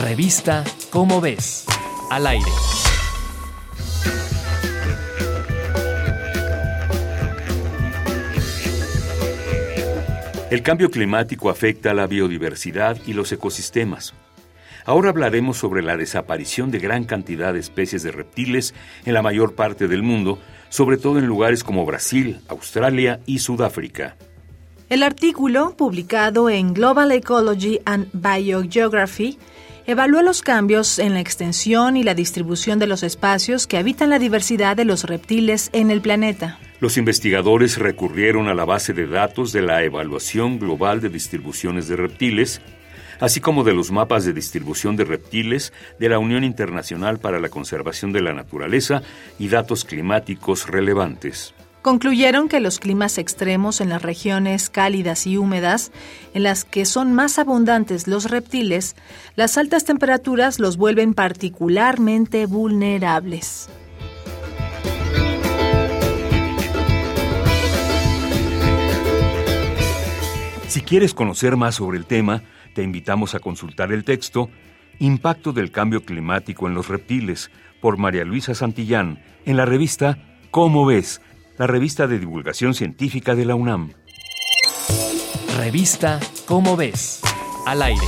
Revista Cómo ves, al aire. El cambio climático afecta a la biodiversidad y los ecosistemas. Ahora hablaremos sobre la desaparición de gran cantidad de especies de reptiles en la mayor parte del mundo, sobre todo en lugares como Brasil, Australia y Sudáfrica. El artículo, publicado en Global Ecology and Biogeography, evalúa los cambios en la extensión y la distribución de los espacios que habitan la diversidad de los reptiles en el planeta. Los investigadores recurrieron a la base de datos de la Evaluación Global de Distribuciones de Reptiles, así como de los mapas de distribución de reptiles de la Unión Internacional para la Conservación de la Naturaleza y datos climáticos relevantes. Concluyeron que los climas extremos en las regiones cálidas y húmedas, en las que son más abundantes los reptiles, las altas temperaturas los vuelven particularmente vulnerables. Si quieres conocer más sobre el tema, te invitamos a consultar el texto Impacto del cambio climático en los reptiles por María Luisa Santillán en la revista Cómo ves, la revista de divulgación científica de la UNAM. Revista Cómo ves, al aire.